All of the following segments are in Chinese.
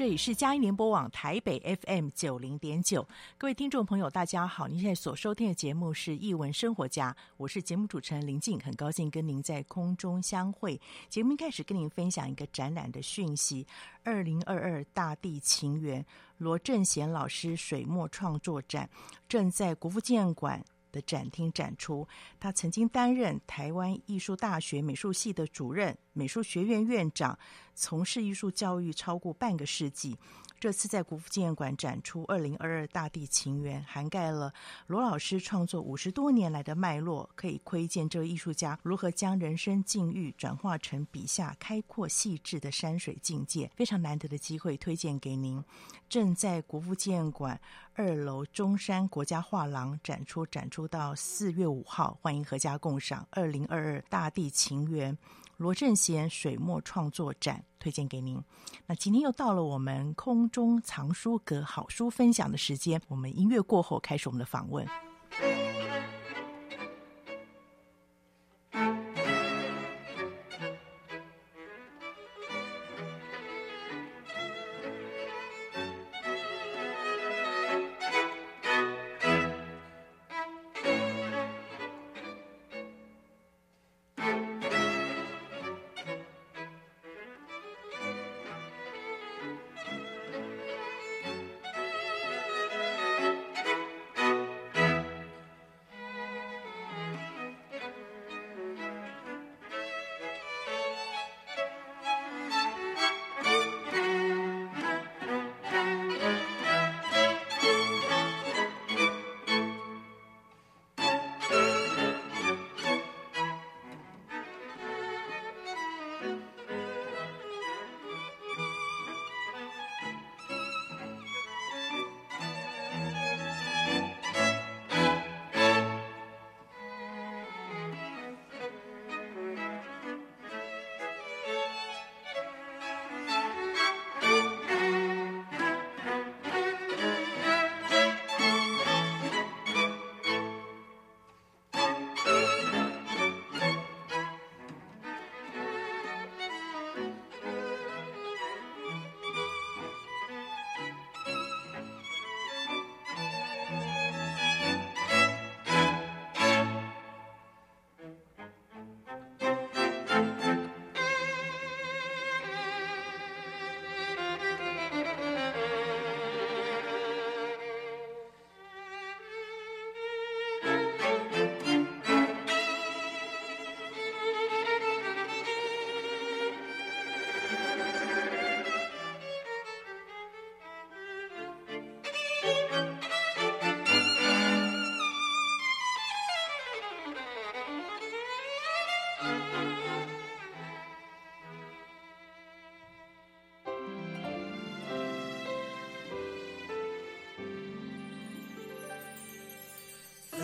这里是佳音联播网台北 FM 九零点九，各位听众朋友，大家好！您现在所收听的节目是《艺文生活家》，我是节目主持人林静，很高兴跟您在空中相会。节目一开始跟您分享一个展览的讯息：二零二二大地情缘罗正贤老师水墨创作展正在国父纪念馆的展厅展出。他曾经担任台湾艺术大学美术系的主任。美术学院院长，从事艺术教育超过半个世纪。这次在国父纪念馆展出《二零二二大地情缘》，涵盖了罗老师创作五十多年来的脉络，可以窥见这位艺术家如何将人生境遇转化成笔下开阔细致的山水境界。非常难得的机会，推荐给您。正在国父纪念馆二楼中山国家画廊展出，展出到四月五号，欢迎阖家共赏《二零二二大地情缘》。罗振贤水墨创作展推荐给您。那今天又到了我们空中藏书阁好书分享的时间，我们音乐过后开始我们的访问。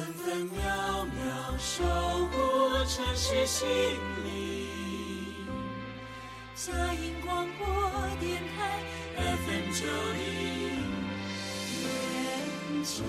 分分秒秒守护城市心灵，佳音广播电台 FM 九零点九。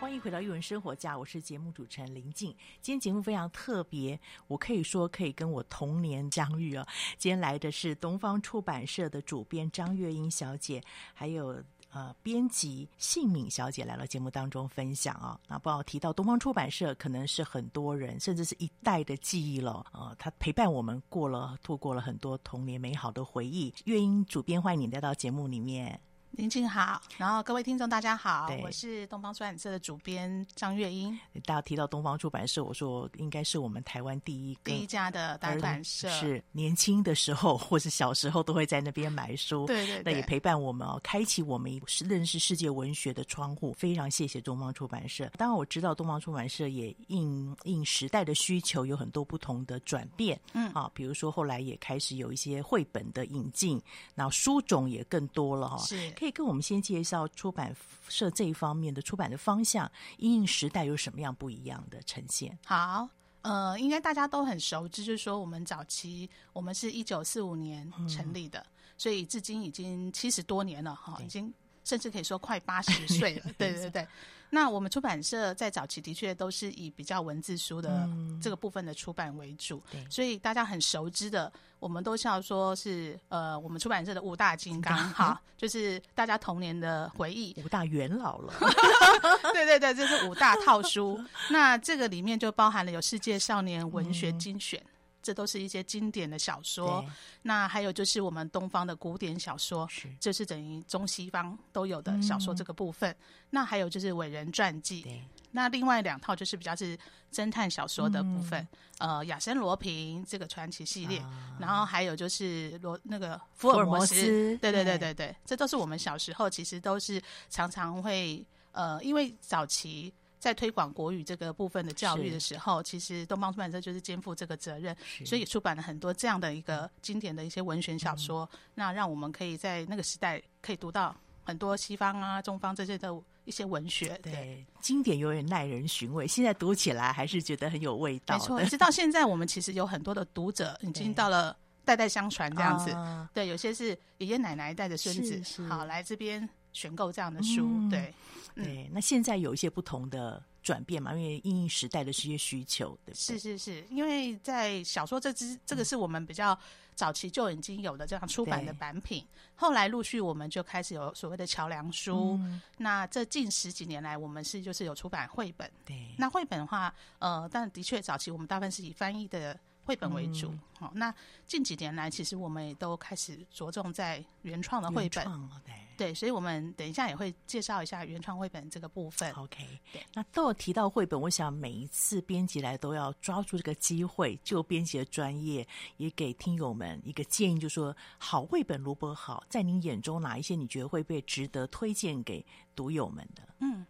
欢迎回到《育文生活家》，我是节目主持人林静。今天节目非常特别，我可以说可以跟我同年相遇啊！今天来的是东方出版社的主编张月英小姐，还有。呃编辑幸敏小姐来到节目当中分享啊。那不要提到东方出版社，可能是很多人甚至是一代的记忆了。呃，她陪伴我们过了，度过了很多童年美好的回忆。月英主编，欢迎你来到节目里面。林静好，然后各位听众大家好，我是东方出版社的主编张月英。大家提到东方出版社，我说应该是我们台湾第一第一家的出版社，是年轻的时候或是小时候都会在那边买书，对对对，那也陪伴我们哦，开启我们认识世界文学的窗户。非常谢谢东方出版社。当然我知道东方出版社也应应时代的需求，有很多不同的转变，嗯啊，比如说后来也开始有一些绘本的引进，然后书种也更多了哈，是。可以跟我们先介绍出版社这一方面的出版的方向，因应时代有什么样不一样的呈现？好，呃，应该大家都很熟知，就是说我们早期我们是一九四五年成立的，嗯、所以至今已经七十多年了哈，已经甚至可以说快八十岁了。对对对。那我们出版社在早期的确都是以比较文字书的这个部分的出版为主，嗯、所以大家很熟知的，我们都叫说是呃，我们出版社的五大金刚哈，就是大家童年的回忆，五大元老了。对对对，这是五大套书。那这个里面就包含了有世界少年文学精选。嗯这都是一些经典的小说，那还有就是我们东方的古典小说，是。这是等于中西方都有的小说这个部分。嗯、那还有就是伟人传记，那另外两套就是比较是侦探小说的部分，嗯、呃，亚森罗平这个传奇系列，啊、然后还有就是罗那个福尔摩斯，对对对对对，这都是我们小时候其实都是常常会呃，因为早期。在推广国语这个部分的教育的时候，其实东方出版社就是肩负这个责任，所以也出版了很多这样的一个经典的一些文学小说，嗯、那让我们可以在那个时代可以读到很多西方啊、中方这些的一些文学。对，对经典有点耐人寻味，现在读起来还是觉得很有味道。没错，直到现在我们其实有很多的读者已经到了代代相传这样子。对，对，有些是爷爷奶奶带着孙子，好来这边选购这样的书。嗯、对。对，那现在有一些不同的转变嘛，因为应应时代的这些需求，对不对？是是是，因为在小说这支这个是我们比较早期就已经有的这样出版的版品，对后来陆续我们就开始有所谓的桥梁书。嗯、那这近十几年来，我们是就是有出版绘本。对，那绘本的话，呃，但的确早期我们大部分是以翻译的绘本为主。好、嗯哦，那近几年来，其实我们也都开始着重在原创的绘本。对，所以我们等一下也会介绍一下原创绘本这个部分。OK，对。那都有提到绘本，我想每一次编辑来都要抓住这个机会，就编辑的专业，也给听友们一个建议，就是说好绘本如何好，在您眼中哪一些你觉得会被值得推荐给读友们的？嗯，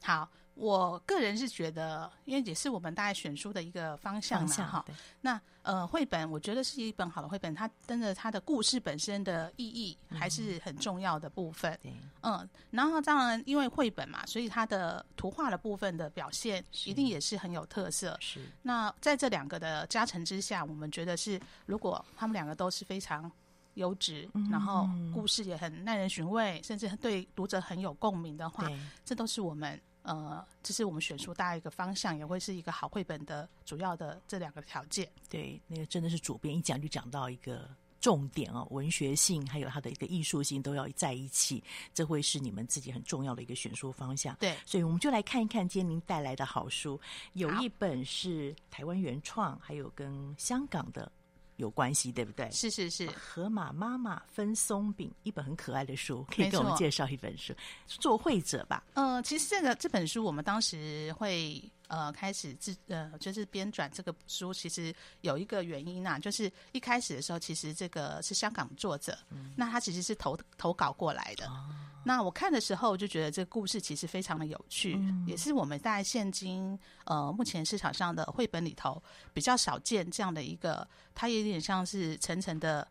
好。我个人是觉得，因为也是我们大概选书的一个方向嘛，哈。那呃，绘本我觉得是一本好的绘本，它真的它的故事本身的意义还是很重要的部分。嗯，嗯，然后当然因为绘本嘛，所以它的图画的部分的表现一定也是很有特色。是。那在这两个的加成之下，我们觉得是如果他们两个都是非常优质，嗯、然后故事也很耐人寻味，甚至对读者很有共鸣的话，这都是我们。呃，这是我们选书大一个方向，也会是一个好绘本的主要的这两个条件。对，那个真的是主编一讲就讲到一个重点哦，文学性还有它的一个艺术性都要在一起，这会是你们自己很重要的一个选书方向。对，所以我们就来看一看今天您带来的好书，有一本是台湾原创，还有跟香港的。有关系，对不对？是是是，河马妈妈分松饼，一本很可爱的书，可以给我们介绍一本书。作会者吧，呃，其实这个这本书我们当时会呃开始自呃就是编撰这个书，其实有一个原因啊，就是一开始的时候，其实这个是香港作者，嗯、那他其实是投投稿过来的。哦那我看的时候，就觉得这个故事其实非常的有趣，嗯、也是我们在现今呃目前市场上的绘本里头比较少见这样的一个，它有点像是层层的。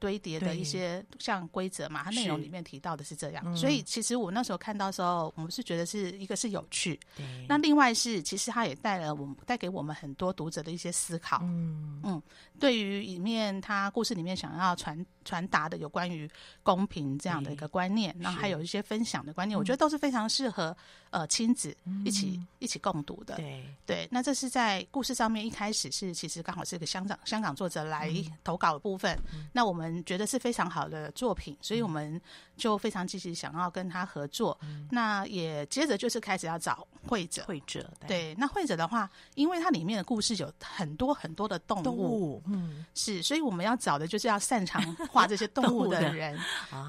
堆叠的一些像规则嘛，它内容里面提到的是这样，所以其实我那时候看到的时候，我们是觉得是一个是有趣，那另外是其实它也带了我们带给我们很多读者的一些思考，嗯。嗯，对于里面它故事里面想要传传达的有关于公平这样的一个观念，然后还有一些分享的观念，我觉得都是非常适合呃亲子一起一起共读的，对。对，那这是在故事上面一开始是其实刚好是一个香港香港作者来投稿的部分，那我们。们觉得是非常好的作品，所以我们就非常积极想要跟他合作。嗯、那也接着就是开始要找绘者，绘者对，对。那绘者的话，因为它里面的故事有很多很多的动物，动物嗯，是，所以我们要找的就是要擅长画这些动物的人。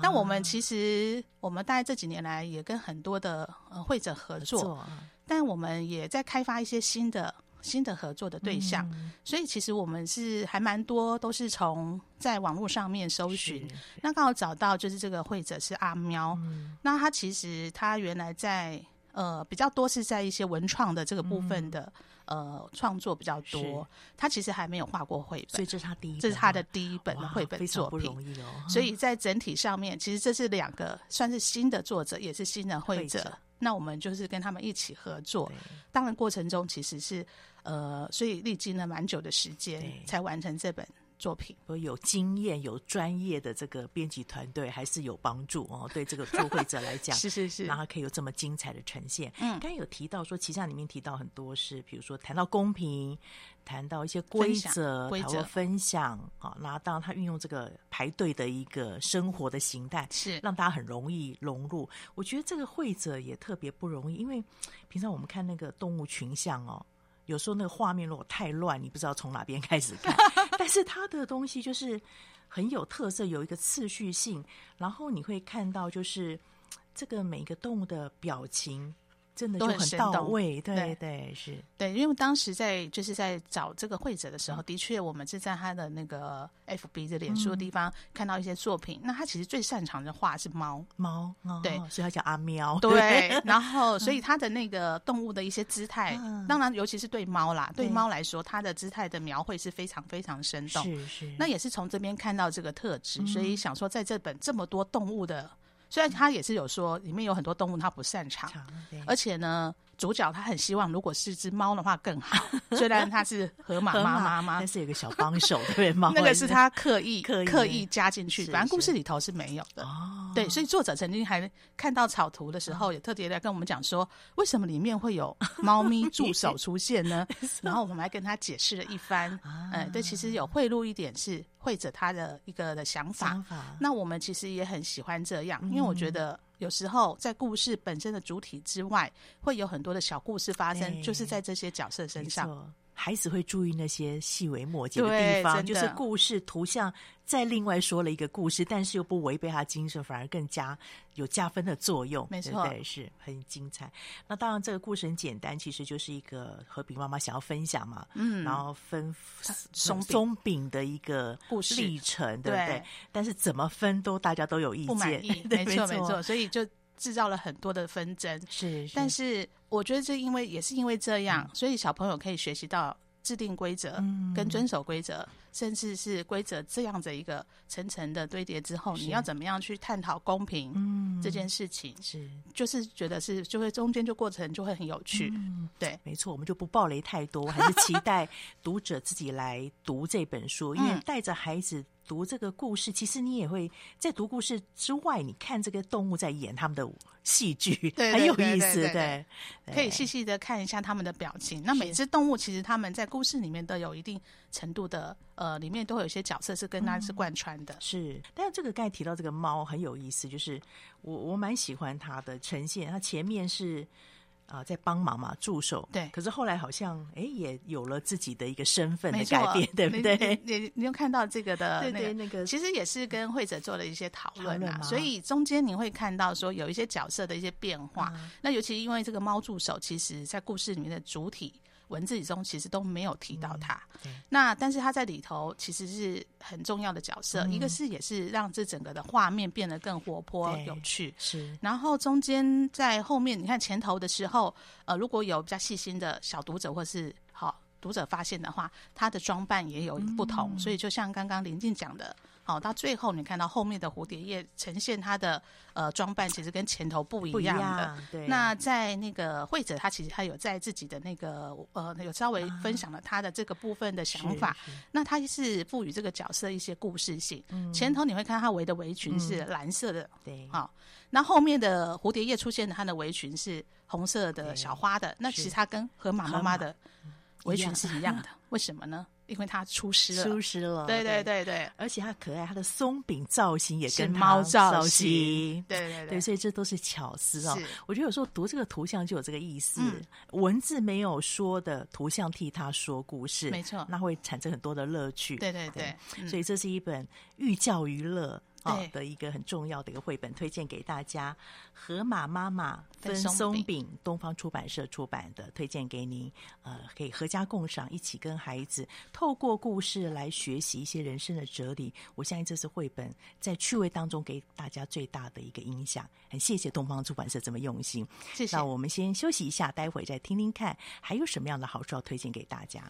那、啊、我们其实我们大概这几年来也跟很多的呃绘者合作，合作啊、但我们也在开发一些新的。新的合作的对象，嗯、所以其实我们是还蛮多，都是从在网络上面搜寻，那刚好找到就是这个绘者是阿喵，嗯、那他其实他原来在呃比较多是在一些文创的这个部分的、嗯、呃创作比较多，他其实还没有画过绘本，所以这是他第一，这是他的第一本的绘本作品，不容易哦。所以在整体上面，其实这是两个算是新的作者，也是新的绘者。那我们就是跟他们一起合作，当然过程中其实是呃，所以历经了蛮久的时间才完成这本作品。有经验、有专业的这个编辑团队还是有帮助哦。对这个作会者来讲，是是是，然后可以有这么精彩的呈现。嗯，刚才有提到说，其实里面提到很多是，比如说谈到公平。谈到一些规则，规则分享啊，然后当然他运用这个排队的一个生活的形态，是让大家很容易融入。我觉得这个会者也特别不容易，因为平常我们看那个动物群像哦，有时候那个画面如果太乱，你不知道从哪边开始看。但是他的东西就是很有特色，有一个次序性，然后你会看到就是这个每个动物的表情。真的就很到位，对对，对是，对，因为当时在就是在找这个会者的时候，嗯、的确我们是在他的那个 FB 的脸书的地方看到一些作品。嗯、那他其实最擅长的画是猫猫，对，所以他叫阿喵。对，然后 所以他的那个动物的一些姿态，嗯、当然尤其是对猫啦，对猫来说，它的姿态的描绘是非常非常生动。是是，那也是从这边看到这个特质，嗯、所以想说在这本这么多动物的。虽然他也是有说，里面有很多动物他不擅长，而且呢。主角他很希望，如果是只猫的话更好。虽然他是河马妈妈嘛，但是有个小帮手，对猫 那个是他刻意刻意刻意加进去，反正故事里头是没有的。哦，对，所以作者曾经还看到草图的时候，也特别来跟我们讲说，为什么里面会有猫咪助手出现呢？然后我们还跟他解释了一番。嗯，对，其实有贿赂一点是绘者他的一个的想法。那我们其实也很喜欢这样，因为我觉得。有时候在故事本身的主体之外，会有很多的小故事发生，欸、就是在这些角色身上。孩子会注意那些细微末节的地方，就是故事图像再另外说了一个故事，但是又不违背他精神，反而更加有加分的作用。没错，对，对，是很精彩。那当然，这个故事很简单，其实就是一个和平妈妈想要分享嘛，嗯，然后分松松饼的一个故事历程，对不对？对，但是怎么分都大家都有意见，不满意，没错没错，所以就。制造了很多的纷争，是，是，但是我觉得这因为也是因为这样，嗯、所以小朋友可以学习到制定规则，跟遵守规则，嗯、甚至是规则这样的一个层层的堆叠之后，你要怎么样去探讨公平这件事情，嗯、是，就是觉得是就会中间就过程就会很有趣，嗯、对，没错，我们就不暴雷太多，还是期待 读者自己来读这本书，因为带着孩子。读这个故事，其实你也会在读故事之外，你看这个动物在演他们的戏剧，对，很有意思，对，可以细细的看一下他们的表情。那每只动物其实他们在故事里面都有一定程度的，呃，里面都会有一些角色是跟它是贯穿的，是。但是这个刚才提到这个猫很有意思，就是我我蛮喜欢它的呈现，它前面是。啊，在帮忙嘛，助手。对，可是后来好像，哎，也有了自己的一个身份的改变，对不对？你你，你有看到这个的那个那个，其实也是跟会者做了一些讨论啊。所以中间你会看到说有一些角色的一些变化。那尤其因为这个猫助手，其实在故事里面的主体。文字里中其实都没有提到他，嗯、那但是他在里头其实是很重要的角色。嗯、一个是也是让这整个的画面变得更活泼有趣，是。然后中间在后面，你看前头的时候，呃，如果有比较细心的小读者或是好读者发现的话，他的装扮也有不同。嗯、所以就像刚刚林静讲的。好，到最后你看到后面的蝴蝶叶呈现它的呃装扮，其实跟前头不一样的。样对。那在那个惠者他其实他有在自己的那个呃有稍微分享了他的这个部分的想法。啊、那他是赋予这个角色一些故事性。嗯。前头你会看到他围的围裙是蓝色的。对、嗯。好，那后面的蝴蝶叶出现的他的围裙是红色的小花的。那其实他跟河马妈妈的围裙是一样的。为什么呢？因为它出师了，出师了。对对对。对，而且它可爱，它的松饼造型也跟猫造型，对对对，所以这都是巧思哦。我觉得有时候读这个图像就有这个意思，嗯、文字没有说的，图像替他说故事，没错，那会产生很多的乐趣。对对对，对所以这是一本寓教于乐。哦，的一个很重要的一个绘本，推荐给大家。河马妈妈分松饼，东方出版社出版的，推荐给您。呃，可以合家共赏，一起跟孩子透过故事来学习一些人生的哲理。我相信这是绘本在趣味当中给大家最大的一个影响。很谢谢东方出版社这么用心。谢谢。那我们先休息一下，待会再听听看还有什么样的好书要推荐给大家。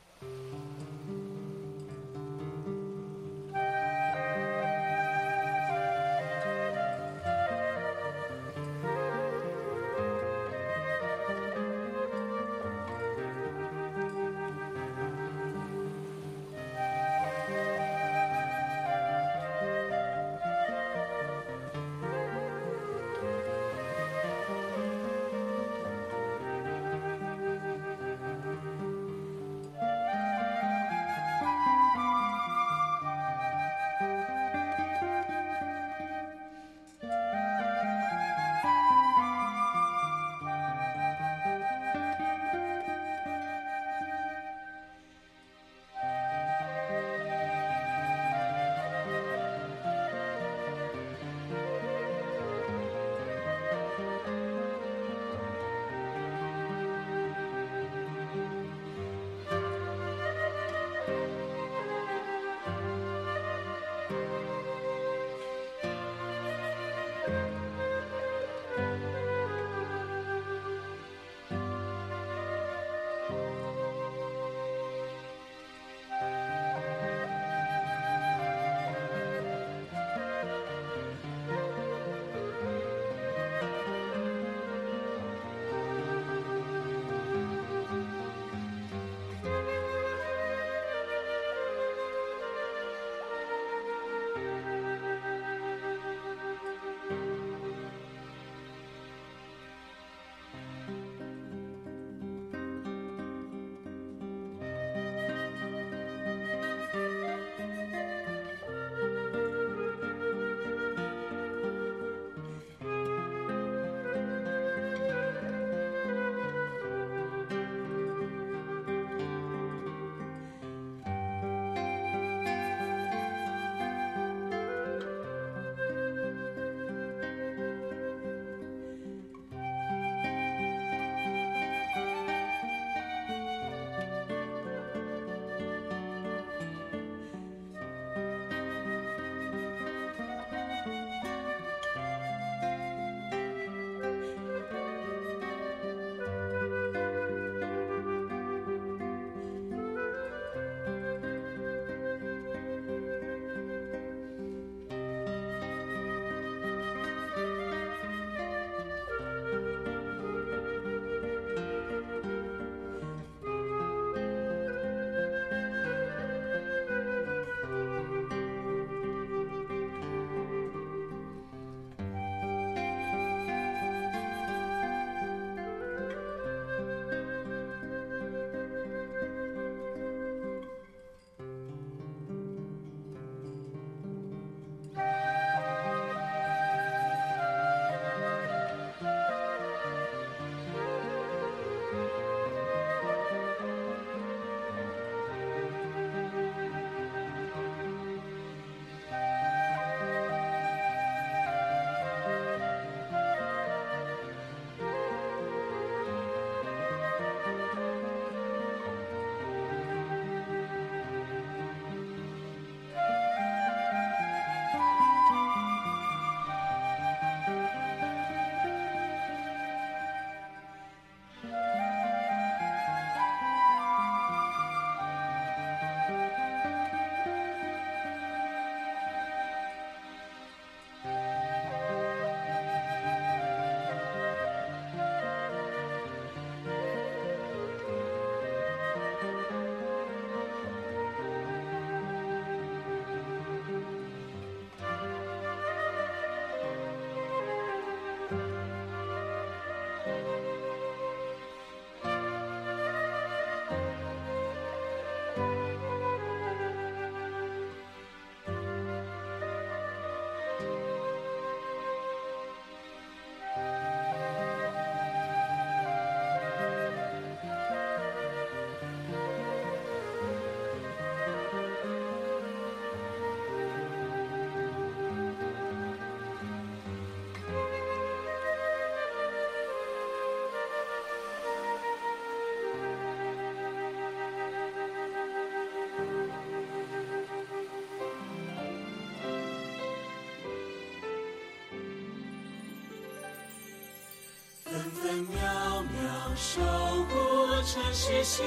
分秒秒守护城市心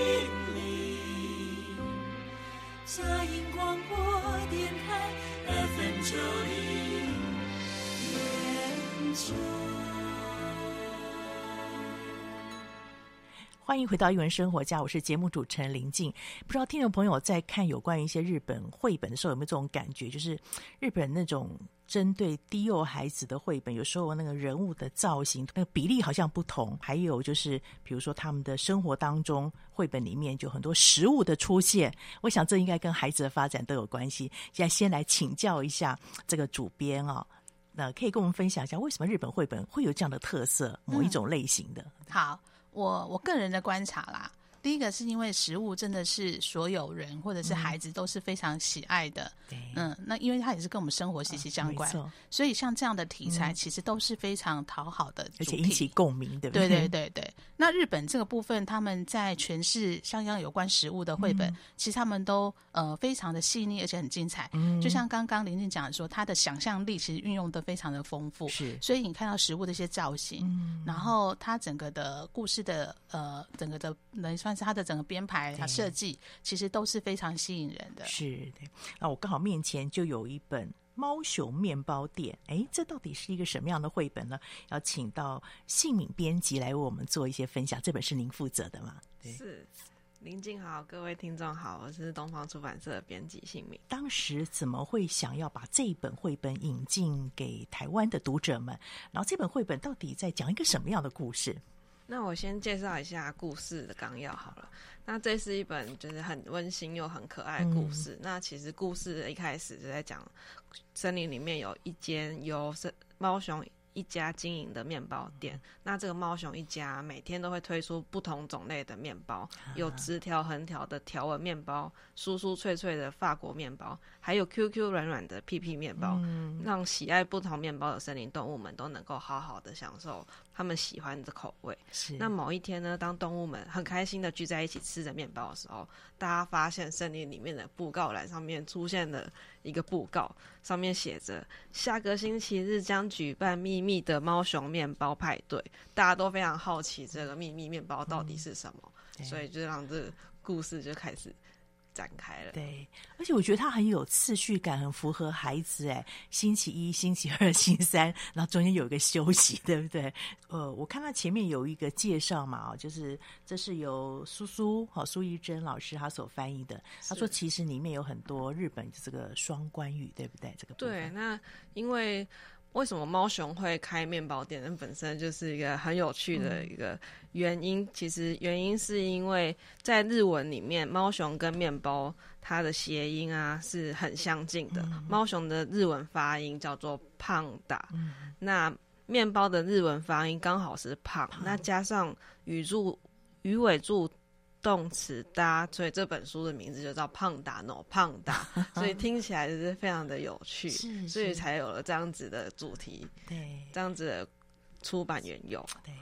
灵。佳音广播电台 FM 九零点九。欢迎回到一文生活家，我是节目主持人林静。不知道听众朋友在看有关于一些日本绘本的时候，有没有这种感觉？就是日本那种针对低幼孩子的绘本，有时候那个人物的造型，那个比例好像不同。还有就是，比如说他们的生活当中，绘本里面就很多食物的出现。我想这应该跟孩子的发展都有关系。现在先来请教一下这个主编啊、那可以跟我们分享一下，为什么日本绘本会有这样的特色，某一种类型的？好。我我个人的观察啦，第一个是因为食物真的是所有人或者是孩子都是非常喜爱的，嗯，嗯，那因为它也是跟我们生活息息相关，哦、所以像这样的题材其实都是非常讨好的，而且引起共鸣，对不对？对对对对。那日本这个部分，他们在诠释像样有关食物的绘本，嗯、其实他们都呃非常的细腻，而且很精彩。嗯，就像刚刚玲玲讲的说，他的想象力其实运用的非常的丰富，是。所以你看到食物的一些造型，嗯，然后它整个的故事的呃整个的能算是它的整个编排、它设计，其实都是非常吸引人的。是的。那我刚好面前就有一本。猫熊面包店，哎，这到底是一个什么样的绘本呢？要请到幸敏编辑来为我们做一些分享。这本是您负责的吗？对，是，林静好，各位听众好，我是东方出版社的编辑幸敏。当时怎么会想要把这本绘本引进给台湾的读者们？然后这本绘本到底在讲一个什么样的故事？那我先介绍一下故事的纲要好了。那这是一本就是很温馨又很可爱的故事。嗯、那其实故事一开始就在讲，森林里面有一间由猫熊一家经营的面包店，那这个猫熊一家每天都会推出不同种类的面包，有直条横条的条纹面包，酥酥脆脆的法国面包，还有 Q Q 软软的屁屁面包，嗯、让喜爱不同面包的森林动物们都能够好好的享受他们喜欢的口味。是。那某一天呢，当动物们很开心的聚在一起吃着面包的时候，大家发现森林里面的布告栏上面出现了一个布告，上面写着下个星期日将举办秘密的猫熊面包派对，大家都非常好奇这个秘密面包到底是什么，嗯、所以就让这故事就开始。展开了，对，而且我觉得它很有次序感，很符合孩子。哎，星期一、星期二、星期三，然后中间有一个休息，对不对？呃，我看到前面有一个介绍嘛，就是这是由苏苏好苏怡珍老师他所翻译的。他说其实里面有很多日本这个双关语，对不对？这个对，那因为。为什么猫熊会开面包店？那本身就是一个很有趣的一个原因。嗯、其实原因是因为在日文里面，猫熊跟面包它的谐音啊是很相近的。嗯、猫熊的日文发音叫做胖达，嗯、那面包的日文发音刚好是胖，胖那加上语助鱼尾助。动词搭，所以这本书的名字就叫胖达 no 胖达，所以听起来就是非常的有趣，所以才有了这样子的主题，对，这样子的出版缘由，对。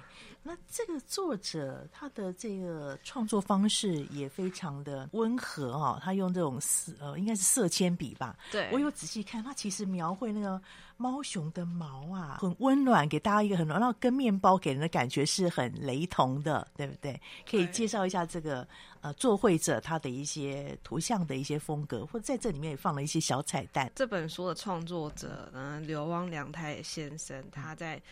那这个作者他的这个创作方式也非常的温和哦，他用这种色呃，应该是色铅笔吧？对，我有仔细看，他其实描绘那个猫熊的毛啊，很温暖，给大家一个很暖，然后跟面包给人的感觉是很雷同的，对不对？可以介绍一下这个呃作绘者他的一些图像的一些风格，或者在这里面也放了一些小彩蛋。这本书的创作者呢，刘汪良太先生，他在。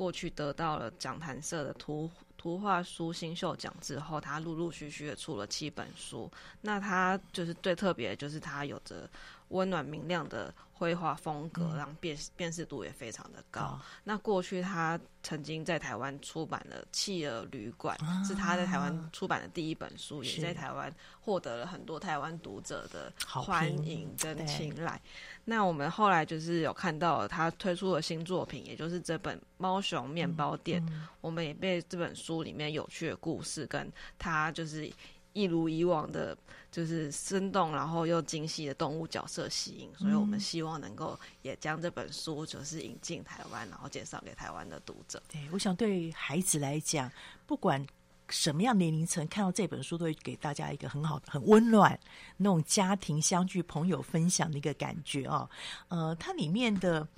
过去得到了讲坛社的图图画书新秀奖之后，他陆陆续续的出了七本书。那他就是最特别就是他有着温暖明亮的绘画风格，让、嗯、辨辨识度也非常的高。哦、那过去他曾经在台湾出版了《企鹅旅馆》啊，是他在台湾出版的第一本书，也在台湾获得了很多台湾读者的欢迎跟青睐。那我们后来就是有看到他推出的新作品，也就是这本《猫熊面包店》，嗯嗯、我们也被这本书里面有趣的故事，跟他就是一如以往的，就是生动然后又精细的动物角色吸引，所以我们希望能够也将这本书就是引进台湾，然后介绍给台湾的读者。对，我想对孩子来讲，不管。什么样年龄层看到这本书都会给大家一个很好的、很温暖那种家庭相聚、朋友分享的一个感觉哦。呃，它里面的。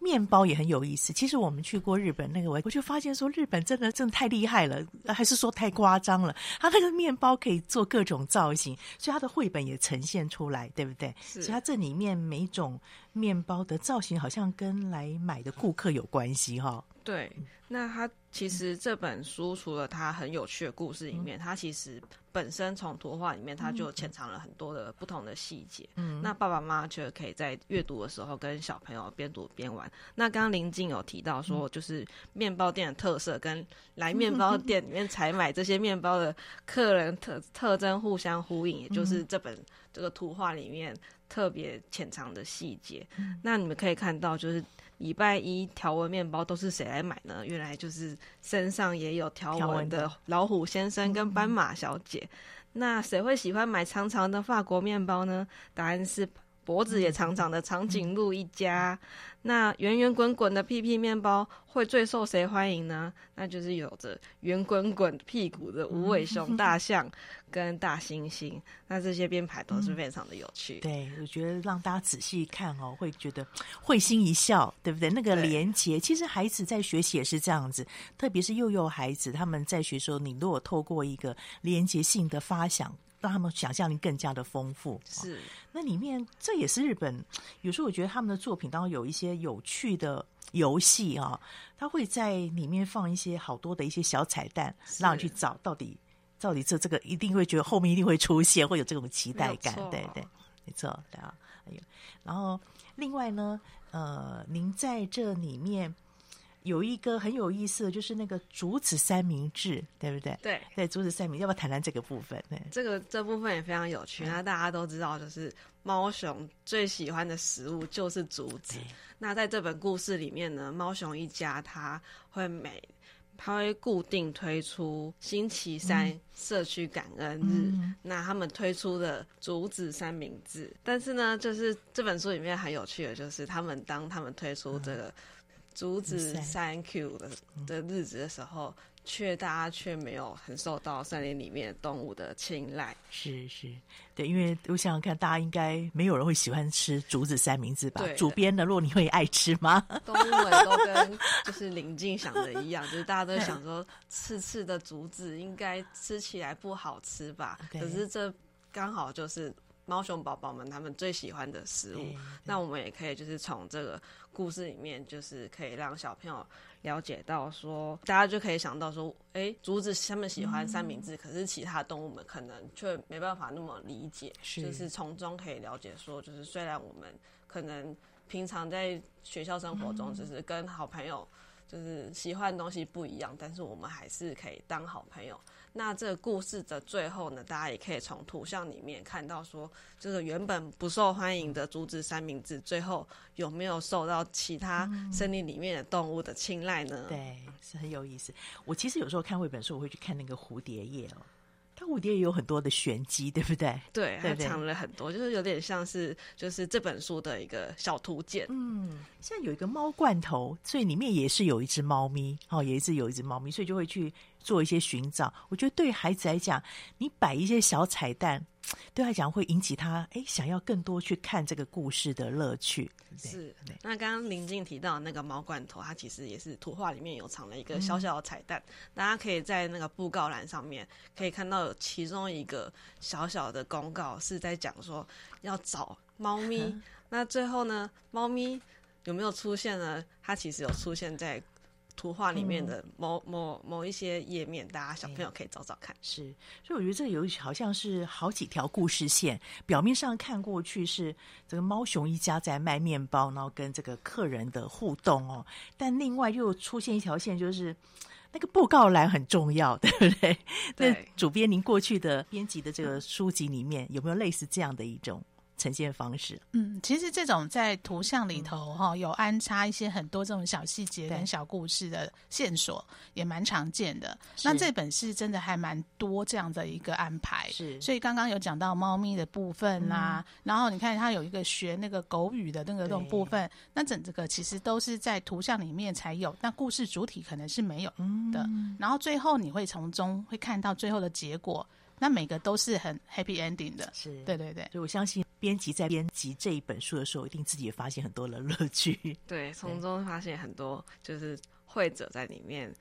面包也很有意思。其实我们去过日本，那个我我就发现说，日本真的真的太厉害了，还是说太夸张了？它那个面包可以做各种造型，所以它的绘本也呈现出来，对不对？所以它这里面每种面包的造型好像跟来买的顾客有关系哈、哦。对，那它其实这本书除了它很有趣的故事里面，嗯、它其实本身从图画里面它就潜藏了很多的不同的细节。嗯，那爸爸妈妈就可以在阅读的时候跟小朋友边读边玩。那刚刚林静有提到说，就是面包店的特色跟来面包店里面 采买这些面包的客人特特征互相呼应，也就是这本这个图画里面特别潜藏的细节。那你们可以看到，就是。礼拜一条纹面包都是谁来买呢？原来就是身上也有条纹的老虎先生跟斑马小姐。那谁会喜欢买长长的法国面包呢？答案是脖子也长长的长颈鹿一家。那圆圆滚滚的屁屁面包会最受谁欢迎呢？那就是有着圆滚滚屁股的无尾熊 大象跟大猩猩。那这些编排都是非常的有趣。嗯、对，我觉得让大家仔细看哦，会觉得会心一笑，对不对？那个连结，其实孩子在学习也是这样子，特别是幼幼孩子，他们在学的时候，你如果透过一个连结性的发想。让他们想象力更加的丰富。是，哦，那里面这也是日本。有时候我觉得他们的作品当中有一些有趣的游戏啊，他会在里面放一些好多的一些小彩蛋，让你去找到底到底这这个一定会觉得后面一定会出现，会有这种期待感。对对，没错，对啊。然后另外呢，呃，您在这里面。有一个很有意思的，就是那个竹子三明治，对不对？对对，竹子三明治，要不要谈谈这个部分？对，这个这部分也非常有趣。那大家都知道，就是猫熊最喜欢的食物就是竹子。那在这本故事里面呢，猫熊一家它会每它会固定推出星期三社区感恩日，嗯，那他们推出的竹子三明治。但是呢，就是这本书里面很有趣的，就是他们当他们推出这个。嗯竹子 Thank you 的的日子的时候，却大家却没有很受到森林里面动物的青睐。是是，对，因为我想想看，大家应该没有人会喜欢吃竹子三明治吧？主编的，若你会爱吃吗？动物们都跟就是林静想的一样，就是大家都想说，刺刺的竹子应该吃起来不好吃吧？可是这刚好就是。猫熊宝宝们他们最喜欢的食物，那我们也可以就是从这个故事里面，就是可以让小朋友了解到说，大家就可以想到说，哎、欸，竹子他们喜欢三明治，嗯、可是其他动物们可能却没办法那么理解，是就是从中可以了解说，就是虽然我们可能平常在学校生活中，就是跟好朋友就是喜欢的东西不一样，但是我们还是可以当好朋友。那这个故事的最后呢，大家也可以从图像里面看到，说这个原本不受欢迎的竹子三明治，最后有没有受到其他森林里面的动物的青睐呢？嗯，对，是很有意思。我其实有时候看绘本书，我会去看那个蝴蝶叶哦。它蝴蝶也有很多的玄机，对不对？对，它藏了很多，就是有点像是就是这本书的一个小图鉴。嗯，现在有一个猫罐头，所以里面也是有一只猫咪哦，也是有一只猫咪，所以就会去做一些寻找。我觉得对孩子来讲，你摆一些小彩蛋。对他讲会引起他哎，想要更多去看这个故事的乐趣。是，那刚刚林静提到的那个猫罐头，它其实也是图画里面有藏了一个小小的彩蛋，嗯、大家可以在那个布告栏上面可以看到有其中一个小小的公告是在讲说要找猫咪。嗯、那最后呢，猫咪有没有出现呢？它其实有出现在。图画里面的某某某一些页面，大家小朋友可以找找看。是，所以我觉得这个有好像是好几条故事线，表面上看过去是这个猫熊一家在卖面包，然后跟这个客人的互动哦。但另外又出现一条线，就是那个布告栏很重要，对不对？对。那主编，您过去的编辑的这个书籍里面有没有类似这样的一种呈现方式。嗯，其实这种在图像里头哈、嗯，有安插一些很多这种小细节跟小故事的线索，也蛮常见的。那这本是真的还蛮多这样的一个安排。是，所以刚刚有讲到猫咪的部分啊、嗯，然后你看它有一个学那个狗语的那个这种部分，那整这个其实都是在图像里面才有，那故事主体可能是没有的。嗯、然后最后你会从中会看到最后的结果。那每个都是很 happy ending 的，是。对对对，所以我相信编辑在编辑这一本书的时候，一定自己也发现很多的乐趣。对，从中发现很多就是会者在里面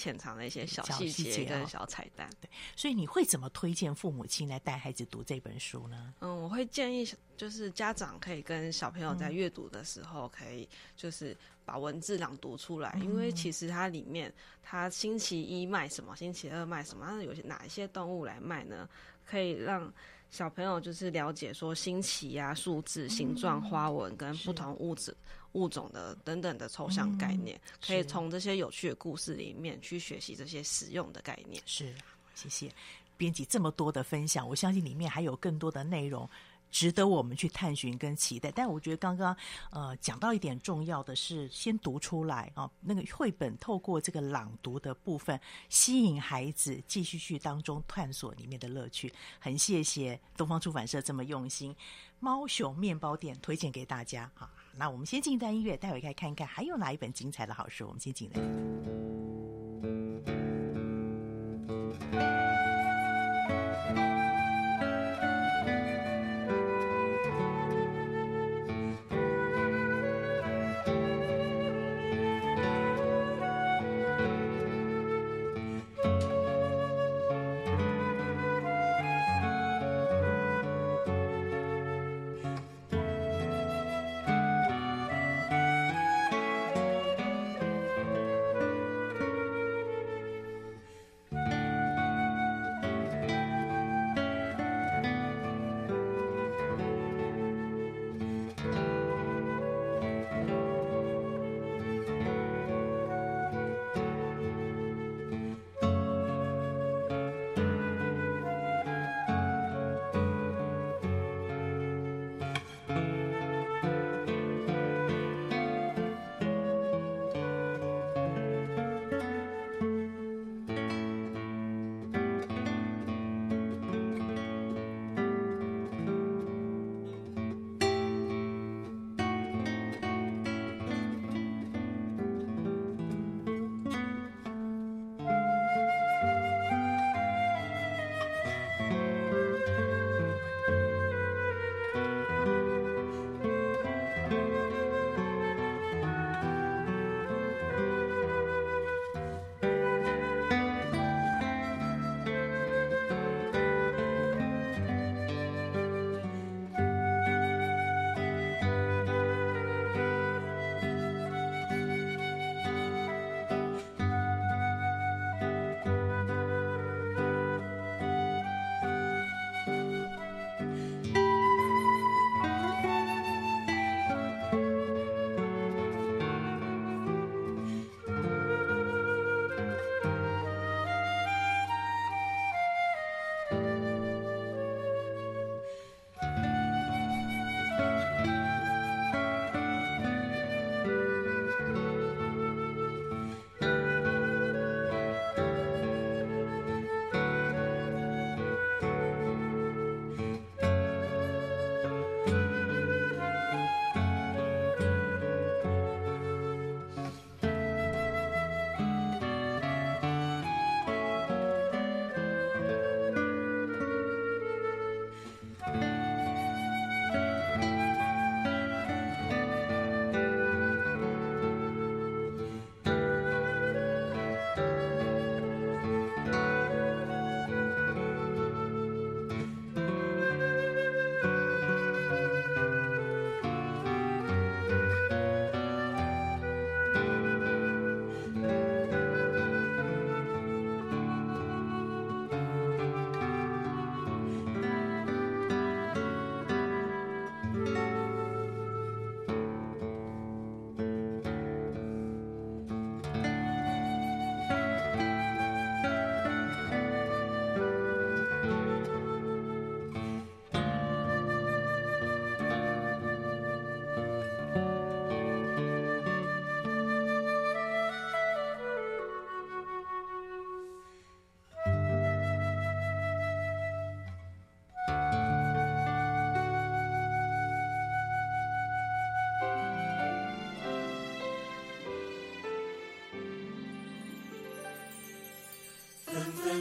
潜藏的一些小细节跟小彩蛋。对，所以你会怎么推荐父母亲来带孩子读这本书呢？嗯，我会建议就是家长可以跟小朋友在阅读的时候，可以就是。把文字朗读出来，因为其实它里面，它星期一卖什么，星期二卖什么，那有些哪一些动物来卖呢？可以让小朋友就是了解说星期呀、数字、形状、花纹跟不同物质物种的等等的抽象概念，可以从这些有趣的故事里面去学习这些实用的概念。是，谢谢编辑这么多的分享，我相信里面还有更多的内容。值得我们去探寻跟期待，但我觉得刚刚呃讲到一点重要的是，先读出来啊，那个绘本透过这个朗读的部分，吸引孩子继续去当中探索里面的乐趣。很谢谢东方出版社这么用心，《猫熊面包店》推荐给大家啊。那我们先进一段音乐，待会再看一看还有哪一本精彩的好书。我们先进来。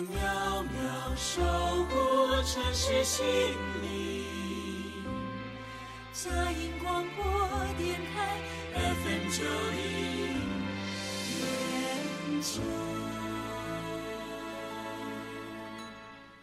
渺渺守护城市心灵。佳音广播电台 FM 九零点九。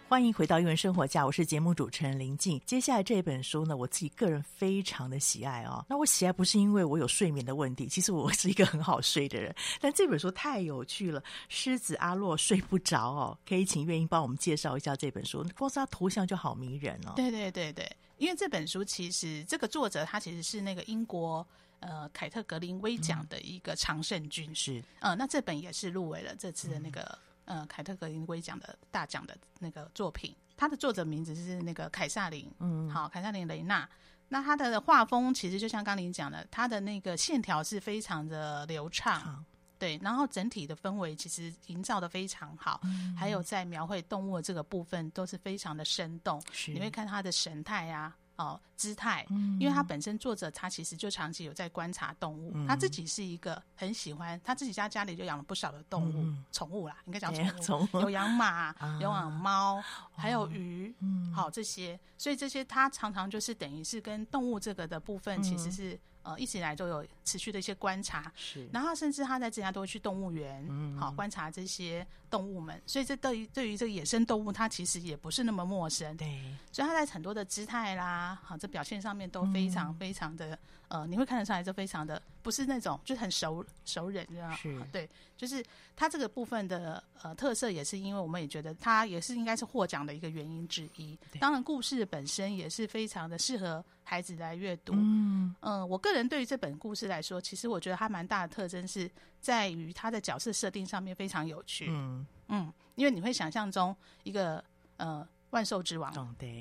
欢迎回到《英文生活家》，我是节目主持人林静。接下来这本书呢，我自己个人非常的喜爱哦。那我喜爱不是因为我有睡眠的问题，其实我是一个很好睡的人。但这本书太有趣了，狮子阿洛睡不着哦。可以请月英帮我们介绍一下这本书？光是它图像就好迷人哦。对对对对，因为这本书其实这个作者他其实是那个英国呃凯特格林威奖的一个常胜军，是嗯、呃，那这本也是入围了这次的那个。嗯呃，凯特格林威奖的大奖的那个作品，它的作者名字是那个凯撒琳，嗯，好，凯撒琳雷纳。那他的画风其实就像刚您讲的，他的那个线条是非常的流畅，对，然后整体的氛围其实营造的非常好，嗯，还有在描绘动物的这个部分都是非常的生动，你会看他的神态啊。哦，姿态，因为他本身作者他其实就长期有在观察动物，嗯、他自己是一个很喜欢，他自己家家里就养了不少的动物，宠、嗯、物啦，应该讲宠物，有养马，有养猫，还有鱼，好、哦、这些，所以这些他常常就是等于是跟动物这个的部分其实是。嗯呃，一直以来都有持续的一些观察，是，然后甚至他在之前都会去动物园，嗯，好观察这些动物们，所以这对于对于这个野生动物，他其实也不是那么陌生，对，所以他在很多的姿态啦，好，这表现上面都非常非常的，嗯、呃，你会看得出来，就非常的不是那种就是很熟熟人，这样，是，对，就是他这个部分的呃特色，也是因为我们也觉得他也是应该是获奖的一个原因之一，当然故事本身也是非常的适合。孩子来阅读，嗯嗯、呃，我个人对于这本故事来说，其实我觉得它蛮大的特征是在于它的角色设定上面非常有趣，嗯。嗯，因为你会想象中一个呃万兽之王，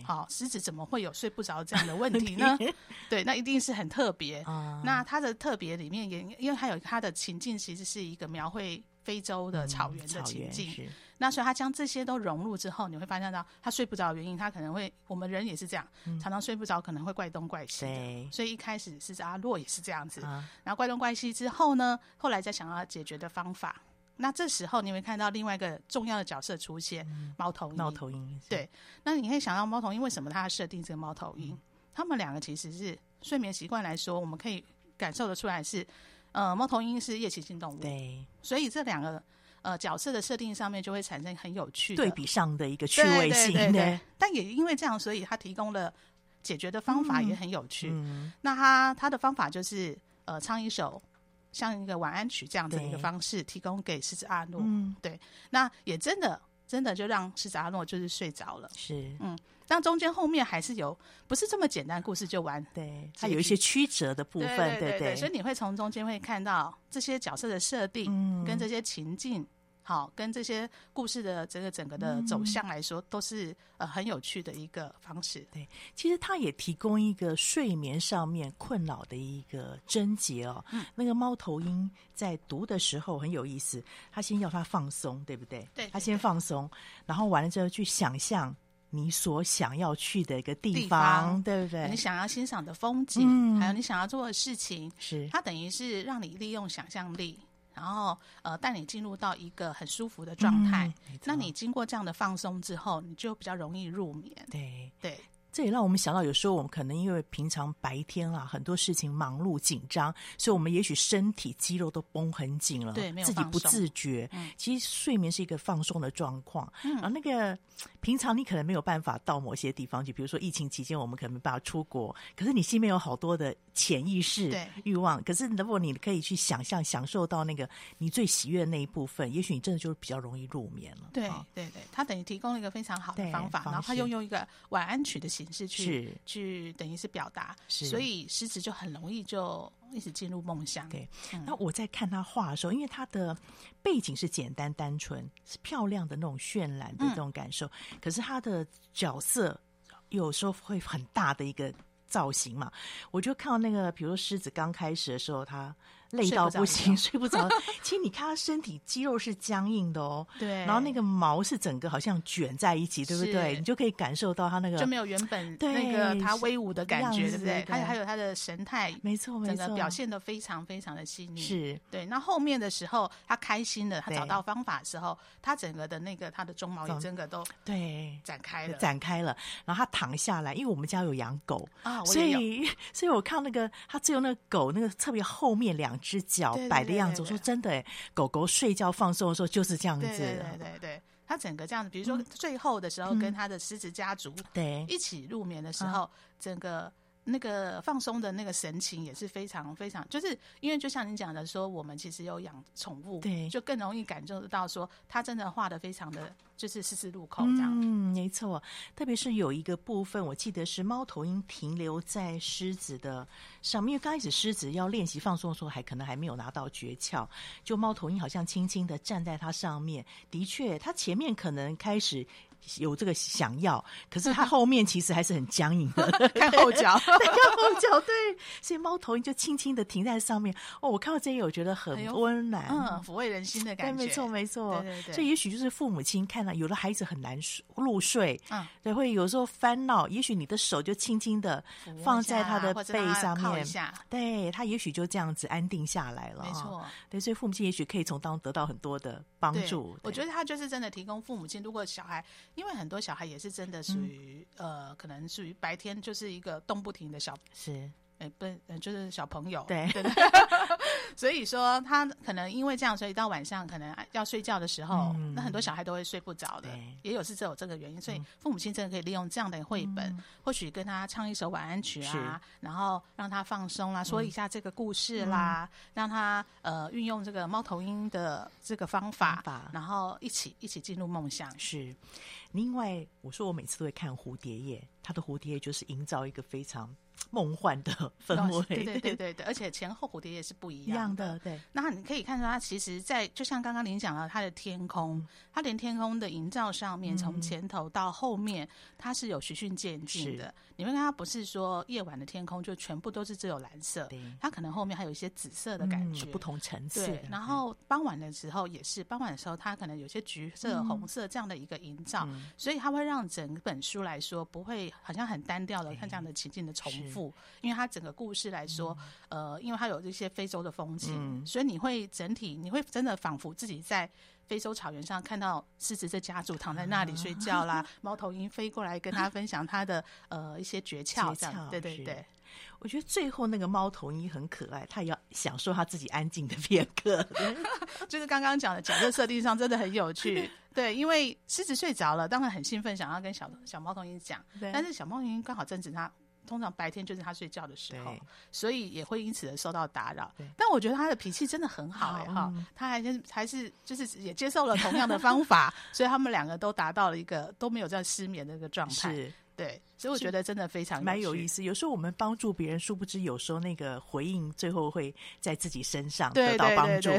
好狮子怎么会有睡不着这样的问题呢？对，那一定是很特别。嗯、那它的特别里面也因为还有它的情境，其实是一个描绘非洲的草原的情境。嗯那所以它将这些都融入之后，你会发现到它睡不着的原因，它可能会我们人也是这样，嗯、常常睡不着，可能会怪东怪西。对，所以一开始是阿洛也是这样子，啊、然后怪东怪西之后呢，后来再想要解决的方法。那这时候你会看到另外一个重要的角色出现，嗯、猫头鹰。猫头鹰，对。那你可以想到猫头鹰为什么他要设定这个猫头鹰？他、嗯、们两个其实是睡眠习惯来说，我们可以感受得出来是，呃，猫头鹰是夜行性动物，对，所以这两个。呃，角色的设定上面就会产生很有趣对比上的一个趣味性，对，对，对，对。但也因为这样，所以他提供了解决的方法也很有趣。嗯、那他他的方法就是呃，唱一首像一个晚安曲这样的一个方式，提供给狮子阿诺。嗯，对。那也真的真的就让狮子阿诺就是睡着了。是，嗯。但中间后面还是有不是这么简单，故事就完。对，它有一些曲折的部分，对，对，所以你会从中间会看到这些角色的设定跟这些情境。嗯好，跟这些故事的这个整个的走向来说，嗯、都是呃很有趣的一个方式。对，其实它也提供一个睡眠上面困扰的一个症结哦。嗯，那个猫头鹰在读的时候很有意思，他先要他放松，对不对？对，他先放松，然后完了之后去想象你所想要去的一个地方，地方对不对？你想要欣赏的风景，嗯、还有你想要做的事情，是它等于是让你利用想象力。然后，呃，带你进入到一个很舒服的状态。嗯、那你经过这样的放松之后，你就比较容易入眠。对对。对这也让我们想到，有时候我们可能因为平常白天啊很多事情忙碌紧张，所以我们也许身体肌肉都绷很紧了，对，没有自己不自觉。嗯，其实睡眠是一个放松的状况。嗯，然后那个平常你可能没有办法到某些地方去，比如说疫情期间我们可能没办法出国，可是你心里面有好多的潜意识欲望。可是如果你可以去想象、享受到那个你最喜悦的那一部分，也许你真的就是比较容易入眠了。对对对，他等于提供了一个非常好的方法，然后他又用一个晚安曲的形。是去去等于是表达，所以狮子就很容易就一直进入梦乡。对，嗯、那我在看他画的时候，因为他的背景是简单单纯，是漂亮的那种渲染的这种感受，嗯、可是他的角色有时候会很大的一个造型嘛。我就看到那个，比如说狮子刚开始的时候，他累到不行，睡不着。其实你看他身体肌肉是僵硬的哦，对，然后那个毛是整个好像卷在一起，对不对？你就可以感受到他那个就没有原本那个他威武的感觉，对不对？还有还有他的神态，没错没错，整个表现的非常非常的细腻。是对。那后面的时候，他开心了，他找到方法的时候，他整个的那个他的鬃毛也整个都对展开了，展开了。然后他躺下来，因为我们家有养狗啊，所以 所以我看那个他只有那个狗那个特别后面两只脚摆的样子，我说真的哎，狗狗睡觉放松的时候就是这样子，对对对对，他整个这样子，比如说最后的时候跟他的狮子家族对。一起入眠的时候，整个。那个放松的那个神情也是非常非常，就是因为就像你讲的说，我们其实有养宠物，对，就更容易感受得到说，他真的画的非常的就是丝丝入扣这样。嗯，没错，特别是有一个部分，我记得是猫头鹰停留在狮子的上面，因为刚开始狮子要练习放松的时候，还可能还没有拿到诀窍，就猫头鹰好像轻轻的站在它上面，的确，它前面可能开始。有这个想要，可是它后面其实还是很僵硬的，看后脚，看后脚，对，所以猫头鹰就轻轻的停在上面。哦，我看到这一页，我觉得很温暖，嗯，抚慰人心的感觉。对，没错，没错，对对对。所以也许就是父母亲看到有的孩子很难入睡，嗯，对，会有时候烦恼，也许你的手就轻轻的放在他的背上面，对，他也许就这样子安定下来了。没错，对，所以父母亲也许可以从当中得到很多的帮助。我觉得他就是真的提供父母亲，如果小孩。因为很多小孩也是真的属于、嗯、呃，可能属于白天就是一个动不停的小是。哎，不，就是小朋友，对对。对，所以说他可能因为这样，所以到晚上可能要睡觉的时候，嗯、那很多小孩都会睡不着的，也有是这有这个原因，所以父母亲真的可以利用这样的绘本，嗯、或许跟他唱一首晚安曲啊，然后让他放松啦，说一下这个故事啦，嗯、让他呃运用这个猫头鹰的这个方法，方法然后一起一起进入梦想。是，另外我说我每次都会看蝴蝶叶，它的蝴蝶叶就是营造一个非常。梦幻的氛围，对对对对对，而且前后蝴蝶也是不一样的。的对，那你可以看到，它其实，在就像刚刚您讲到，它的天空，嗯、它连天空的营造上面，从前头到后面，它是有循序渐进的。是。你们看，它不是说夜晚的天空就全部都是只有蓝色，它可能后面还有一些紫色的感觉，嗯、不同层次。对，然后傍晚的时候也是，傍晚的时候它可能有些橘色、嗯、红色这样的一个营造，嗯、所以它会让整本书来说不会好像很单调的看这样的情境的重复。因为它整个故事来说，嗯、呃，因为它有这些非洲的风情，嗯、所以你会整体你会真的仿佛自己在非洲草原上看到狮子这家族躺在那里睡觉啦，啊、猫头鹰飞过来跟他 分享他的呃一些诀窍，这样对对对。我觉得最后那个猫头鹰很可爱，它也要享受他自己安静的片刻，就是刚刚讲的角色设定上真的很有趣。对，因为狮子睡着了，当然很兴奋，想要跟小小猫头鹰讲，但是小猫头鹰刚好正值他。通常白天就是他睡觉的时候，所以也会因此而受到打扰。但我觉得他的脾气真的很好哎哈，他还是还是就是也接受了同样的方法，所以他们两个都达到了一个都没有在失眠的一个状态。是对，所以我觉得真的非常蛮有意思。有时候我们帮助别人，殊不知有时候那个回应最后会在自己身上得到帮助。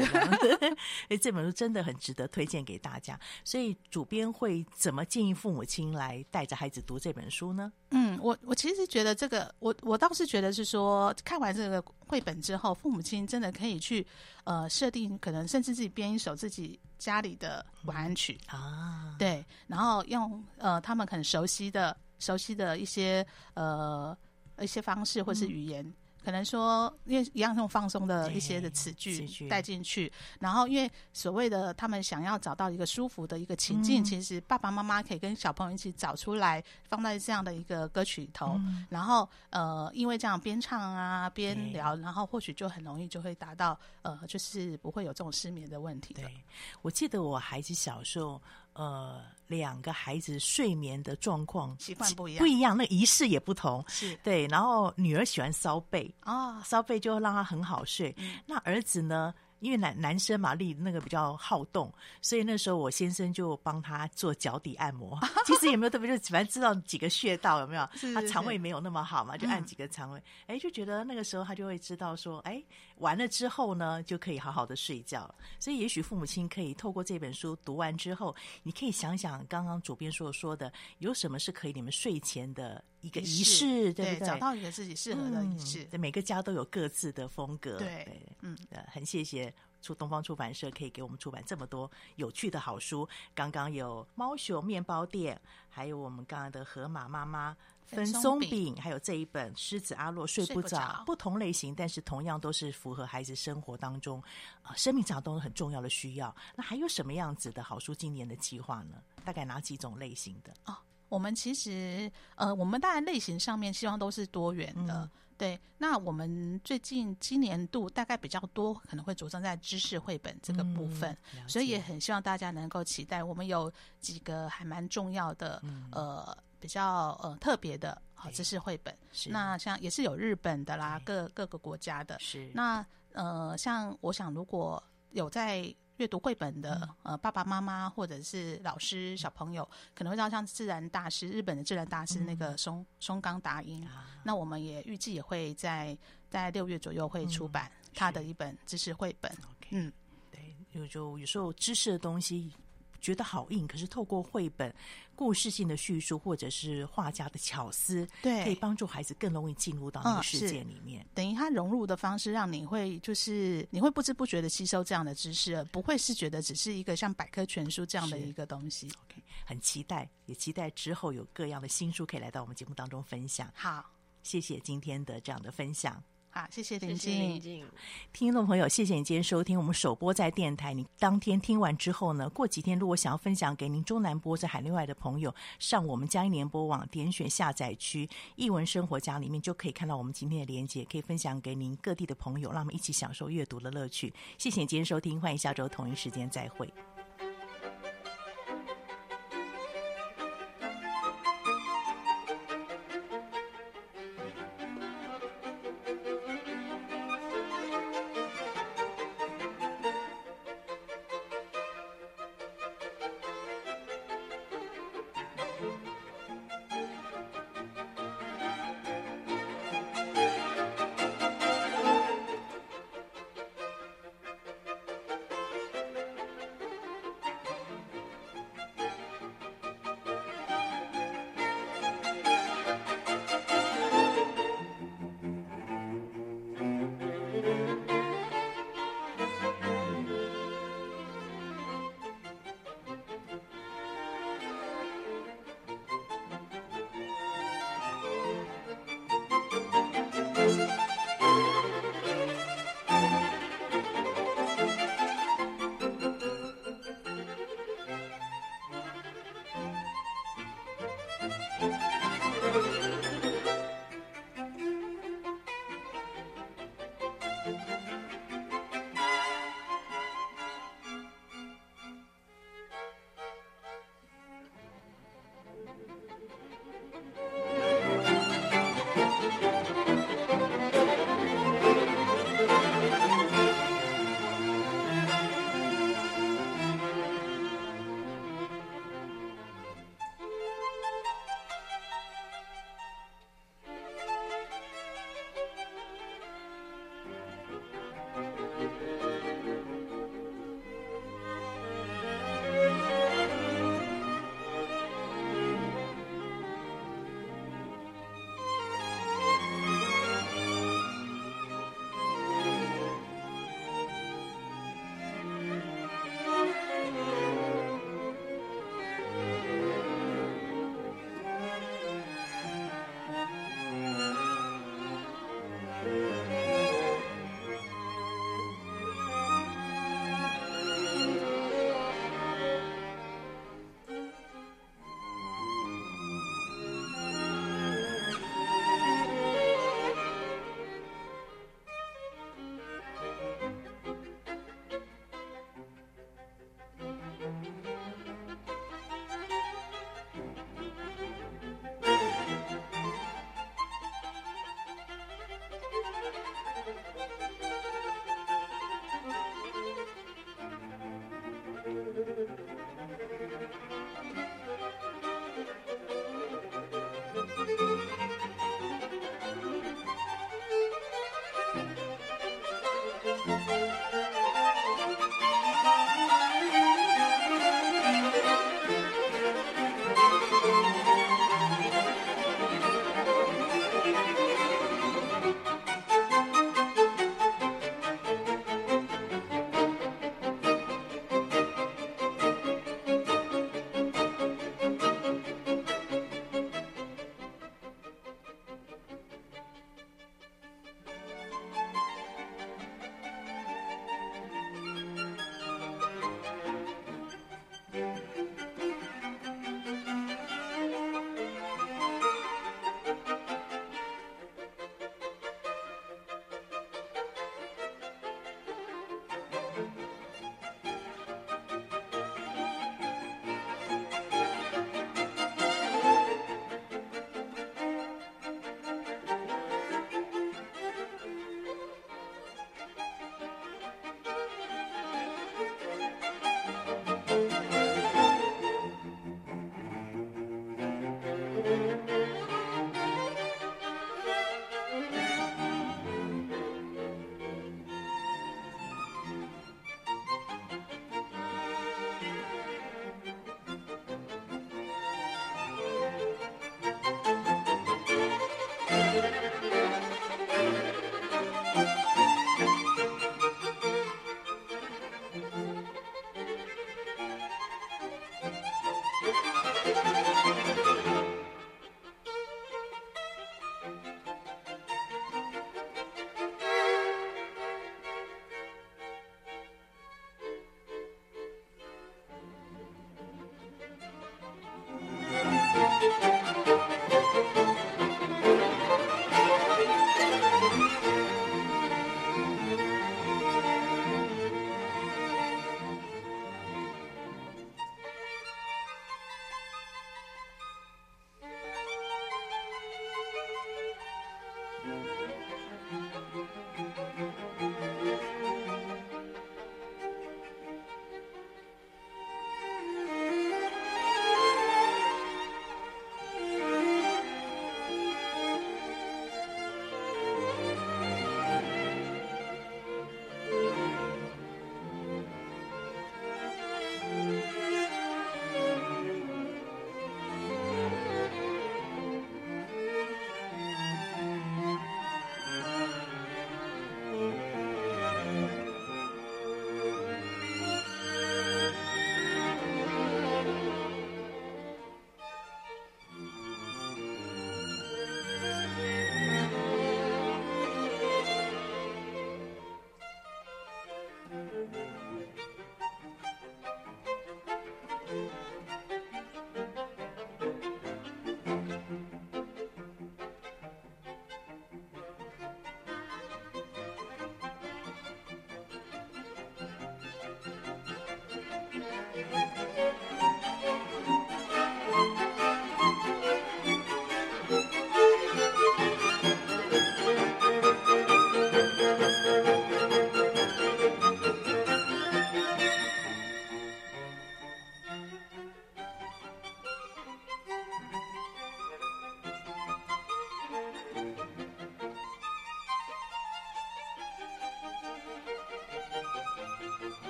哎，这本书真的很值得推荐给大家。所以主编会怎么建议父母亲来带着孩子读这本书呢？嗯，我我其实觉得这个，我我倒是觉得是说，看完这个绘本之后，父母亲真的可以去呃设定，可能甚至自己编一首自己家里的晚安曲、嗯、啊，对，然后用呃他们很熟悉的。熟悉的一些呃一些方式或是语言，嗯、可能说因为一样用放松的一些的词句带进去，然后因为所谓的他们想要找到一个舒服的一个情境，嗯、其实爸爸妈妈可以跟小朋友一起找出来，放在这样的一个歌曲里头，嗯、然后呃因为这样边唱啊边聊，然后或许就很容易就会达到呃就是不会有这种失眠的问题的。对，我记得我孩子小时候。呃，两个孩子睡眠的状况习惯不一样，不一样，那仪式也不同，是对。然后女儿喜欢烧被啊，烧被就让她很好睡。嗯、那儿子呢？因为男男生嘛，力那个比较好动，所以那时候我先生就帮他做脚底按摩。其实也没有特别，就反正知道几个穴道有没有？是是是，他肠胃没有那么好嘛，就按几个肠胃。哎、嗯，就觉得那个时候他就会知道说，哎，完了之后呢，就可以好好的睡觉。所以也许父母亲可以透过这本书读完之后，你可以想想刚刚主编所说的，有什么是可以你们睡前的一个仪式，对不对？找到一个自己适合的仪式。嗯、每个家都有各自的风格。对，对嗯，很谢谢出东方出版社可以给我们出版这么多有趣的好书。刚刚有猫熊面包店，还有我们刚刚的河马妈妈分松饼，还有这一本狮子阿洛睡不着，不，不同类型，但是同样都是符合孩子生活当中啊、呃、生命当中很重要的需要。那还有什么样子的好书今年的计划呢？大概哪几种类型的？哦我们其实，呃，我们当然类型上面希望都是多元的，嗯、对。那我们最近今年度大概比较多，可能会着重在知识绘本这个部分，嗯、所以也很希望大家能够期待。我们有几个还蛮重要的，嗯、呃，比较呃特别的好知识绘本。是那像也是有日本的啦，各各个国家的。是那呃，像我想如果有在。阅读绘本的、嗯、呃爸爸妈妈或者是老师小朋友可能会知道像自然大师日本的自然大师那个松、嗯、松冈达英，啊、那我们也预计也会在在六月左右会出版他的一本知识绘本。嗯，对，有就有时候知识的东西。觉得好硬，可是透过绘本故事性的叙述，或者是画家的巧思，对，可以帮助孩子更容易进入到那个世界里面。嗯、等于他融入的方式，让你会就是你会不知不觉的吸收这样的知识，而不会是觉得只是一个像百科全书这样的一个东西。OK，很期待，也期待之后有各样的新书可以来到我们节目当中分享。好，谢谢今天的这样的分享。好，谢谢林静。听众朋友，谢谢你今天收听我们首播在电台。你当天听完之后呢，过几天如果想要分享给您中南波在海内外的朋友，上我们佳音联播网点选下载区“译文生活家”里面就可以看到我们今天的连接，可以分享给您各地的朋友，让我们一起享受阅读的乐趣。谢谢你今天收听，欢迎下周同一时间再会。